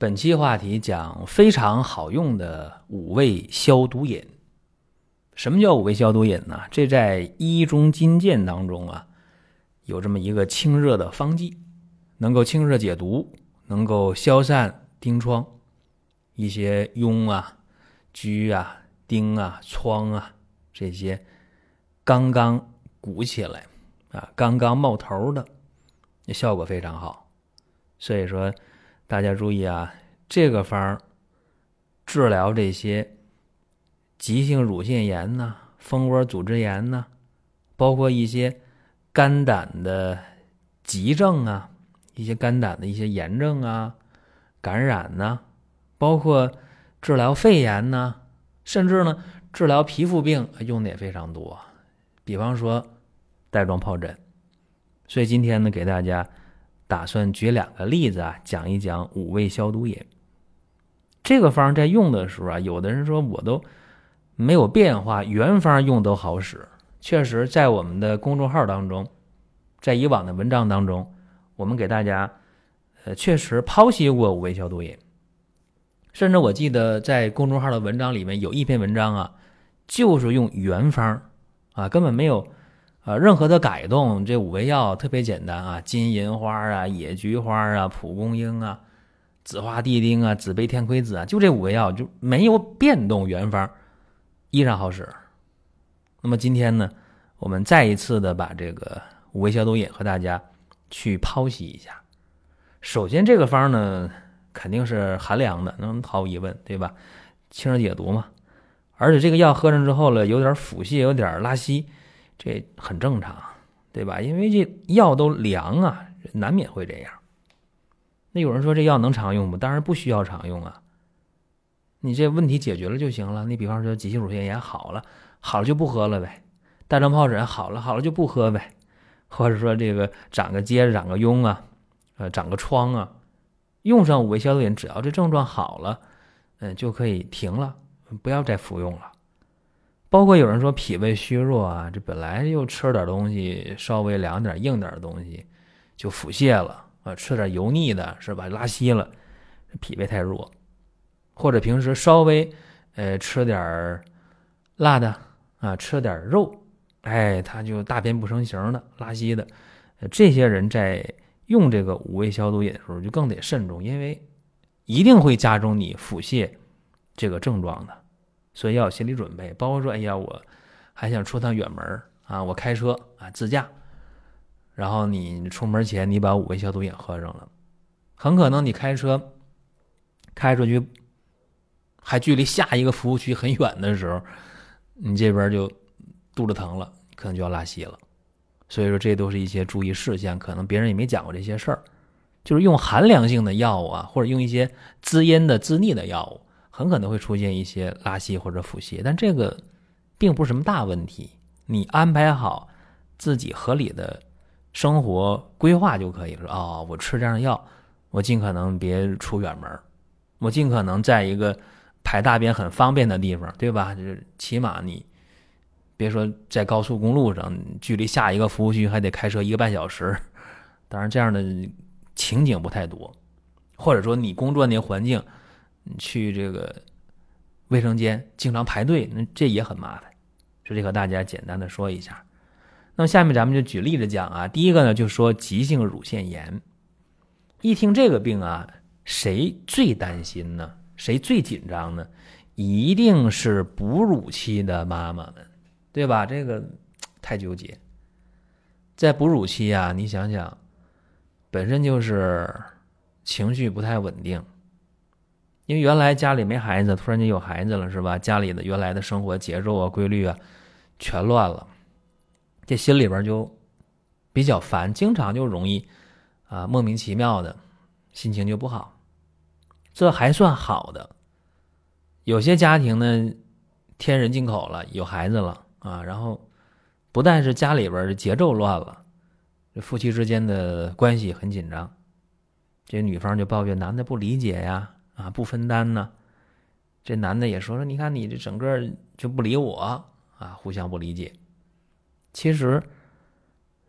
本期话题讲非常好用的五味消毒饮。什么叫五味消毒饮呢？这在《医中金鉴》当中啊，有这么一个清热的方剂，能够清热解毒，能够消散疔疮，一些痈啊、疽啊、疔啊、疮啊这些刚刚鼓起来啊、刚刚冒头的，效果非常好。所以说。大家注意啊，这个方治疗这些急性乳腺炎呐、蜂窝组织炎呐，包括一些肝胆的急症啊，一些肝胆的一些炎症啊、感染呐，包括治疗肺炎呐，甚至呢治疗皮肤病用的也非常多。比方说带状疱疹，所以今天呢给大家。打算举两个例子啊，讲一讲五味消毒饮。这个方在用的时候啊，有的人说我都没有变化，原方用都好使。确实，在我们的公众号当中，在以往的文章当中，我们给大家呃确实剖析过五味消毒饮。甚至我记得在公众号的文章里面有一篇文章啊，就是用原方啊，根本没有。啊，任何的改动，这五味药特别简单啊，金银花啊、野菊花啊、蒲公英啊、紫花地丁啊、紫背天葵子啊，就这五味药就没有变动原方，依然好使。那么今天呢，我们再一次的把这个五味消毒饮和大家去剖析一下。首先，这个方呢肯定是寒凉的，能毫无疑问，对吧？清热解毒嘛，而且这个药喝上之后了，有点腹泻，有点拉稀。这很正常，对吧？因为这药都凉啊，难免会这样。那有人说这药能常用不？当然不需要常用啊。你这问题解决了就行了。你比方说急性乳腺炎好了，好了就不喝了呗；带状疱疹好了，好了就不喝呗；或者说这个长个疖、长个痈啊，呃，长个疮啊，用上五味消毒饮，只要这症状好了，嗯，就可以停了，不要再服用了。包括有人说脾胃虚弱啊，这本来又吃点东西稍微凉点硬点的东西，就腹泻了啊，吃点油腻的是吧？拉稀了，脾胃太弱，或者平时稍微呃吃点辣的啊，吃点肉，哎，他就大便不成形的拉稀的，这些人在用这个五味消毒饮的时候就更得慎重，因为一定会加重你腹泻这个症状的。所以要有心理准备，包括说，哎呀，我还想出趟远门啊，我开车啊自驾，然后你出门前你把五味消毒饮喝上了，很可能你开车开出去，还距离下一个服务区很远的时候，你这边就肚子疼了，可能就要拉稀了。所以说，这都是一些注意事项，可能别人也没讲过这些事儿，就是用寒凉性的药物啊，或者用一些滋阴的、滋腻的药物。很可能会出现一些拉稀或者腹泻，但这个并不是什么大问题。你安排好自己合理的生活规划就可以了。哦，我吃这样的药，我尽可能别出远门，我尽可能在一个排大便很方便的地方，对吧？就是起码你别说在高速公路上，距离下一个服务区还得开车一个半小时。当然，这样的情景不太多，或者说你工作那环境。去这个卫生间经常排队，那这也很麻烦。这里和大家简单的说一下。那么下面咱们就举例子讲啊。第一个呢，就说急性乳腺炎。一听这个病啊，谁最担心呢？谁最紧张呢？一定是哺乳期的妈妈们，对吧？这个 太纠结。在哺乳期啊，你想想，本身就是情绪不太稳定。因为原来家里没孩子，突然间有孩子了，是吧？家里的原来的生活节奏啊、规律啊，全乱了，这心里边就比较烦，经常就容易啊莫名其妙的心情就不好。这还算好的，有些家庭呢，天人进口了，有孩子了啊，然后不但是家里边的节奏乱了，这夫妻之间的关系很紧张，这女方就抱怨男的不理解呀。啊，不分担呢？这男的也说说，你看你这整个就不理我啊，互相不理解。其实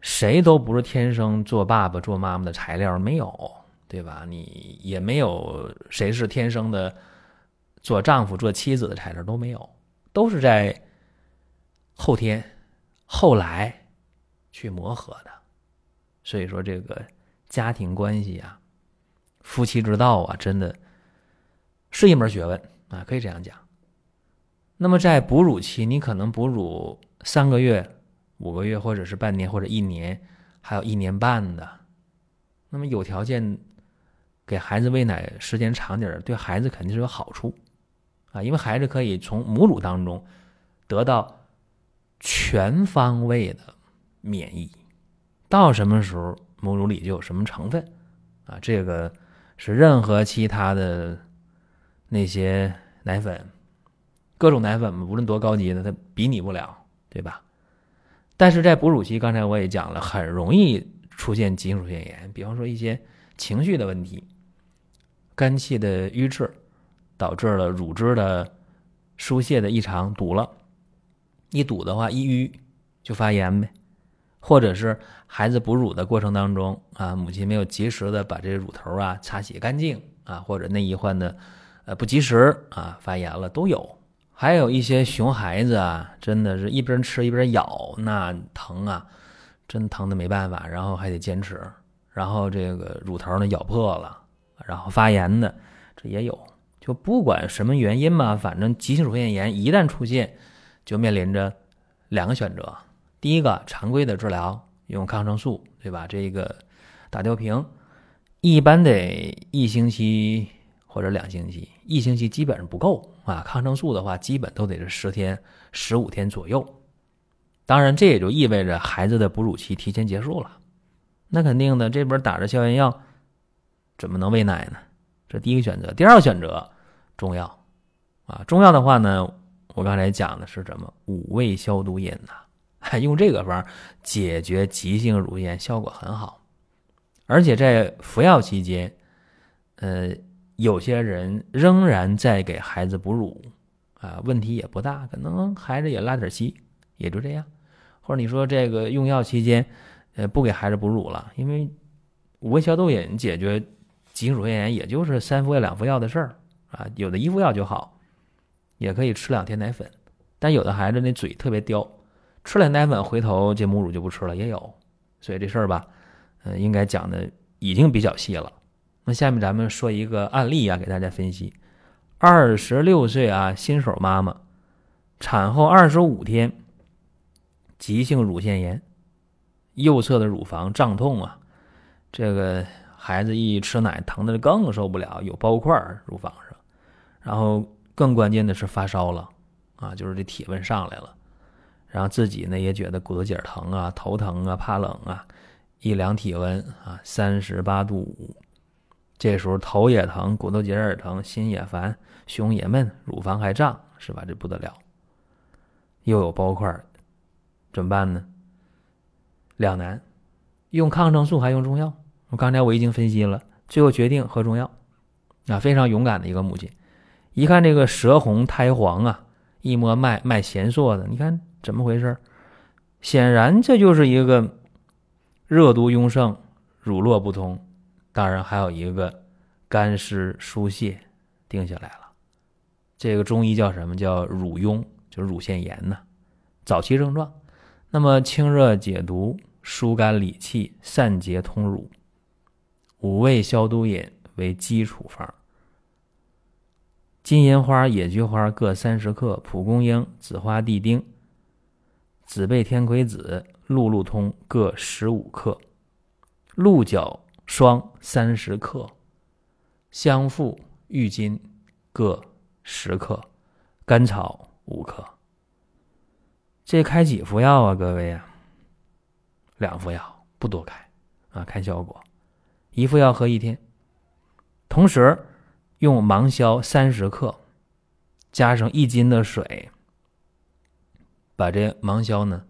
谁都不是天生做爸爸做妈妈的材料，没有，对吧？你也没有谁是天生的做丈夫、做妻子的材料都没有，都是在后天、后来去磨合的。所以说，这个家庭关系啊，夫妻之道啊，真的是一门学问啊，可以这样讲。那么在哺乳期，你可能哺乳三个月、五个月，或者是半年或者一年，还有一年半的。那么有条件。给孩子喂奶时间长点，对孩子肯定是有好处，啊，因为孩子可以从母乳当中得到全方位的免疫，到什么时候母乳里就有什么成分，啊，这个是任何其他的那些奶粉，各种奶粉无论多高级的，它比拟不了，对吧？但是在哺乳期，刚才我也讲了，很容易出现急性乳腺炎，比方说一些情绪的问题。肝气的瘀滞，导致了乳汁的疏泄的异常，堵了。一堵的话，一瘀就发炎呗。或者是孩子哺乳的过程当中啊，母亲没有及时的把这乳头啊擦洗干净啊，或者内衣换的呃不及时啊，发炎了都有。还有一些熊孩子啊，真的是一边吃一边咬，那疼啊，真疼的没办法，然后还得坚持。然后这个乳头呢咬破了。然后发炎的，这也有。就不管什么原因嘛，反正急性乳腺炎一旦出现，就面临着两个选择。第一个，常规的治疗，用抗生素，对吧？这个打吊瓶，一般得一星期或者两星期，一星期基本上不够啊。抗生素的话，基本都得是十天、十五天左右。当然，这也就意味着孩子的哺乳期提前结束了。那肯定的，这边打着消炎药。怎么能喂奶呢？这第一个选择。第二个选择，中药啊，中药的话呢，我刚才讲的是什么？五味消毒饮呐，用这个方解决急性乳腺炎，效果很好。而且在服药期间，呃，有些人仍然在给孩子哺乳啊，问题也不大，可能孩子也拉点稀，也就这样。或者你说这个用药期间，呃，不给孩子哺乳了，因为五味消毒饮解决。急性乳腺炎也就是三服药两服药的事儿啊，有的一服药就好，也可以吃两天奶粉，但有的孩子那嘴特别刁，吃了奶粉回头这母乳就不吃了也有，所以这事儿吧，嗯，应该讲的已经比较细了。那下面咱们说一个案例啊，给大家分析：二十六岁啊，新手妈妈，产后二十五天，急性乳腺炎，右侧的乳房胀痛啊，这个。孩子一吃奶，疼的更受不了，有包块乳房上，然后更关键的是发烧了，啊，就是这体温上来了，然后自己呢也觉得骨头节疼啊，头疼啊，怕冷啊，一量体温啊，三十八度五，这时候头也疼，骨头节也疼，心也烦，胸也闷，乳房还胀，是吧？这不得了，又有包块，怎么办呢？两难，用抗生素还用中药。我刚才我已经分析了，最后决定喝中药，啊，非常勇敢的一个母亲。一看这个舌红苔黄啊，一摸脉脉弦缩的，你看怎么回事？显然这就是一个热毒壅盛、乳络不通，当然还有一个干湿疏泄定下来了。这个中医叫什么叫乳痈，就是乳腺炎呢？早期症状，那么清热解毒、疏肝理气、散结通乳。五味消毒饮为基础方：金银花、野菊花各三十克，蒲公英、紫花地丁、紫背天葵子、鹿鹿通各十五克，鹿角霜三十克，香附、郁金各十克，甘草五克。这开几服药啊，各位啊？两服药，不多开啊，看效果。一副药喝一天，同时用芒硝三十克，加上一斤的水，把这芒硝呢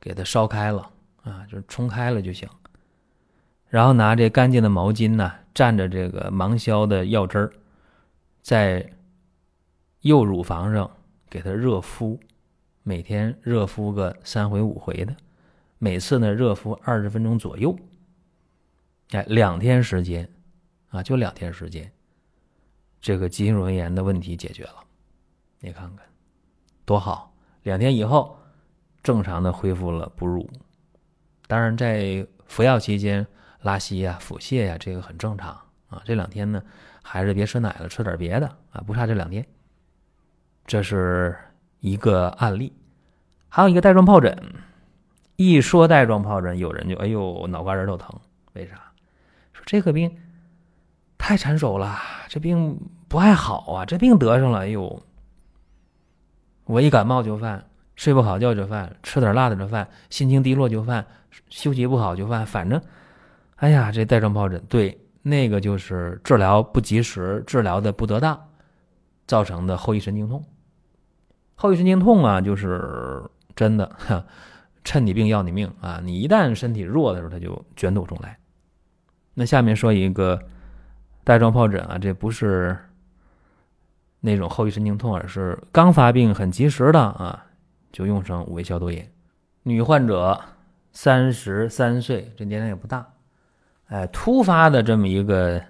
给它烧开了啊，就冲开了就行。然后拿这干净的毛巾呢，蘸着这个芒硝的药汁儿，在右乳房上给它热敷，每天热敷个三回五回的，每次呢热敷二十分钟左右。哎，两天时间，啊，就两天时间，这个急性乳腺炎的问题解决了。你看看多好，两天以后正常的恢复了哺乳。当然，在服药期间拉稀呀、腹泻呀，这个很正常啊。这两天呢，还是别吃奶了，吃点别的啊，不差这两天。这是一个案例，还有一个带状疱疹。一说带状疱疹，有人就哎呦脑瓜仁都疼，为啥？说这个病太缠手了，这病不爱好啊，这病得上了，哎呦，我一感冒就犯，睡不好觉就犯，吃点辣的就犯，心情低落就犯，休息不好就犯，反正，哎呀，这带状疱疹，对，那个就是治疗不及时，治疗的不得当，造成的后遗神经痛。后遗神经痛啊，就是真的。趁你病要你命啊！你一旦身体弱的时候，他就卷土重来。那下面说一个带状疱疹啊，这不是那种后遗神经痛，而是刚发病很及时的啊，就用上五味消毒液。女患者三十三岁，这年龄也不大，哎，突发的这么一个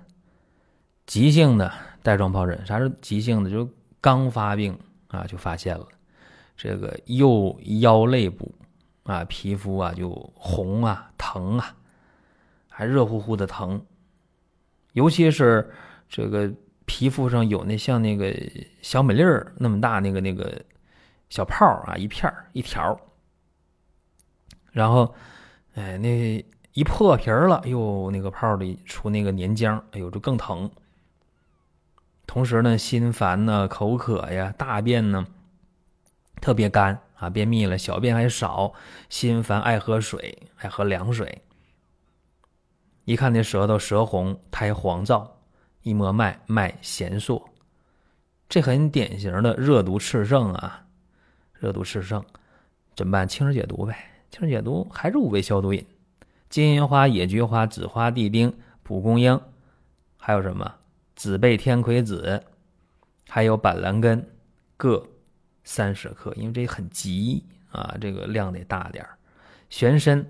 急性的带状疱疹，啥是急性的？就刚发病啊，就发现了这个右腰肋部。啊，皮肤啊就红啊，疼啊，还热乎乎的疼，尤其是这个皮肤上有那像那个小美粒儿那么大那个那个小泡啊，一片一条，然后哎那一破皮了，哎呦那个泡里出那个粘浆，哎呦就更疼。同时呢，心烦呢，口渴呀，大便呢特别干。啊，便秘了，小便还少，心烦，爱喝水，爱喝凉水。一看那舌头舌红，苔黄燥，一摸脉，脉弦数，这很典型的热毒炽盛啊，热毒炽盛，怎么办？清热解毒呗，清热解毒还是五味消毒饮：金银花、野菊花、紫花地丁、蒲公英，还有什么？紫贝、天葵子，还有板蓝根，各。三十克，因为这很急啊，这个量得大点儿。玄参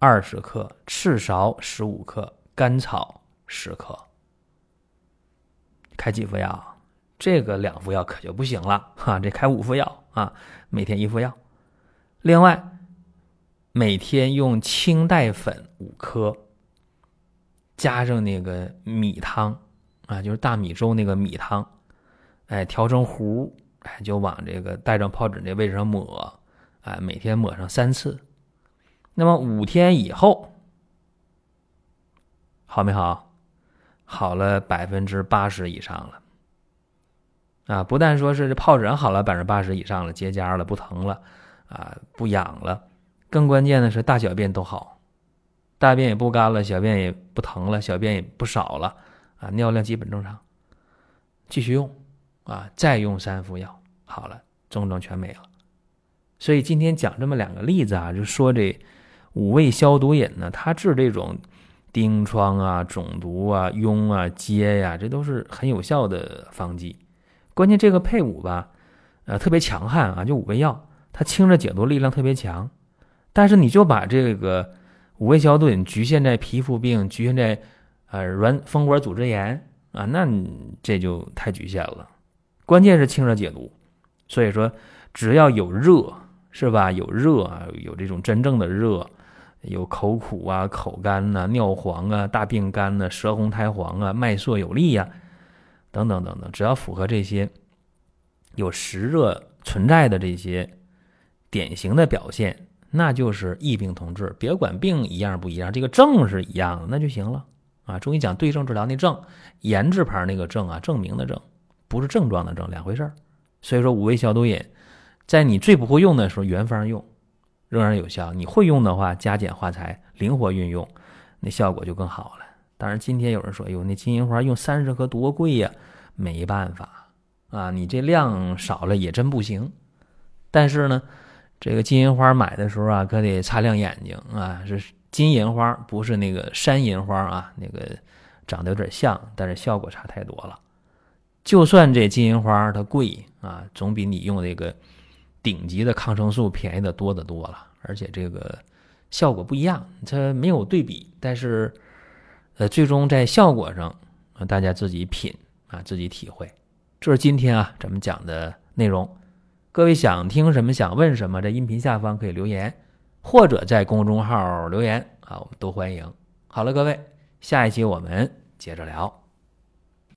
二十克，赤芍十五克，甘草十克。开几副药？这个两副药可就不行了哈，这开五副药啊，每天一副药。另外，每天用清代粉五颗，加上那个米汤啊，就是大米粥那个米汤，哎，调成糊。哎就往这个带状疱疹这位置上抹，哎，每天抹上三次。那么五天以后，好没好？好了百分之八十以上了。啊，不但说是这疱疹好了百分之八十以上了，结痂了，不疼了，啊，不痒了，更关键的是大小便都好，大便也不干了，小便也不疼了，小便也不少了，啊，尿量基本正常。继续用。啊，再用三副药好了，症状全没了。所以今天讲这么两个例子啊，就说这五味消毒饮呢，它治这种疔疮啊、肿毒啊、痈啊、疖呀，这都是很有效的方剂。关键这个配伍吧，呃，特别强悍啊，就五味药，它清热解毒力量特别强。但是你就把这个五味消毒饮局限在皮肤病，局限在呃软风管组织炎啊，那这就太局限了。关键是清热解毒，所以说只要有热，是吧？有热啊，有这种真正的热，有口苦啊、口干呐、尿黄啊、大便干呐、舌红苔黄啊、脉涩有力呀，等等等等，只要符合这些有实热存在的这些典型的表现，那就是异病同治。别管病一样不一样，这个症是一样的，那就行了啊。中医讲对症治疗，那症研制牌那个症啊，证明的症。不是症状的症，两回事儿。所以说五味消毒饮，在你最不会用的时候，原方用仍然有效；你会用的话，加减化裁，灵活运用，那效果就更好了。当然，今天有人说：“哎呦，那金银花用三十克多贵呀！”没办法啊，你这量少了也真不行。但是呢，这个金银花买的时候啊，可得擦亮眼睛啊，是金银花，不是那个山银花啊，那个长得有点像，但是效果差太多了。就算这金银花它贵啊，总比你用这个顶级的抗生素便宜的多得多了，而且这个效果不一样，它没有对比，但是呃，最终在效果上啊，大家自己品啊，自己体会。这是今天啊咱们讲的内容。各位想听什么，想问什么，在音频下方可以留言，或者在公众号留言啊，我们都欢迎。好了，各位，下一期我们接着聊。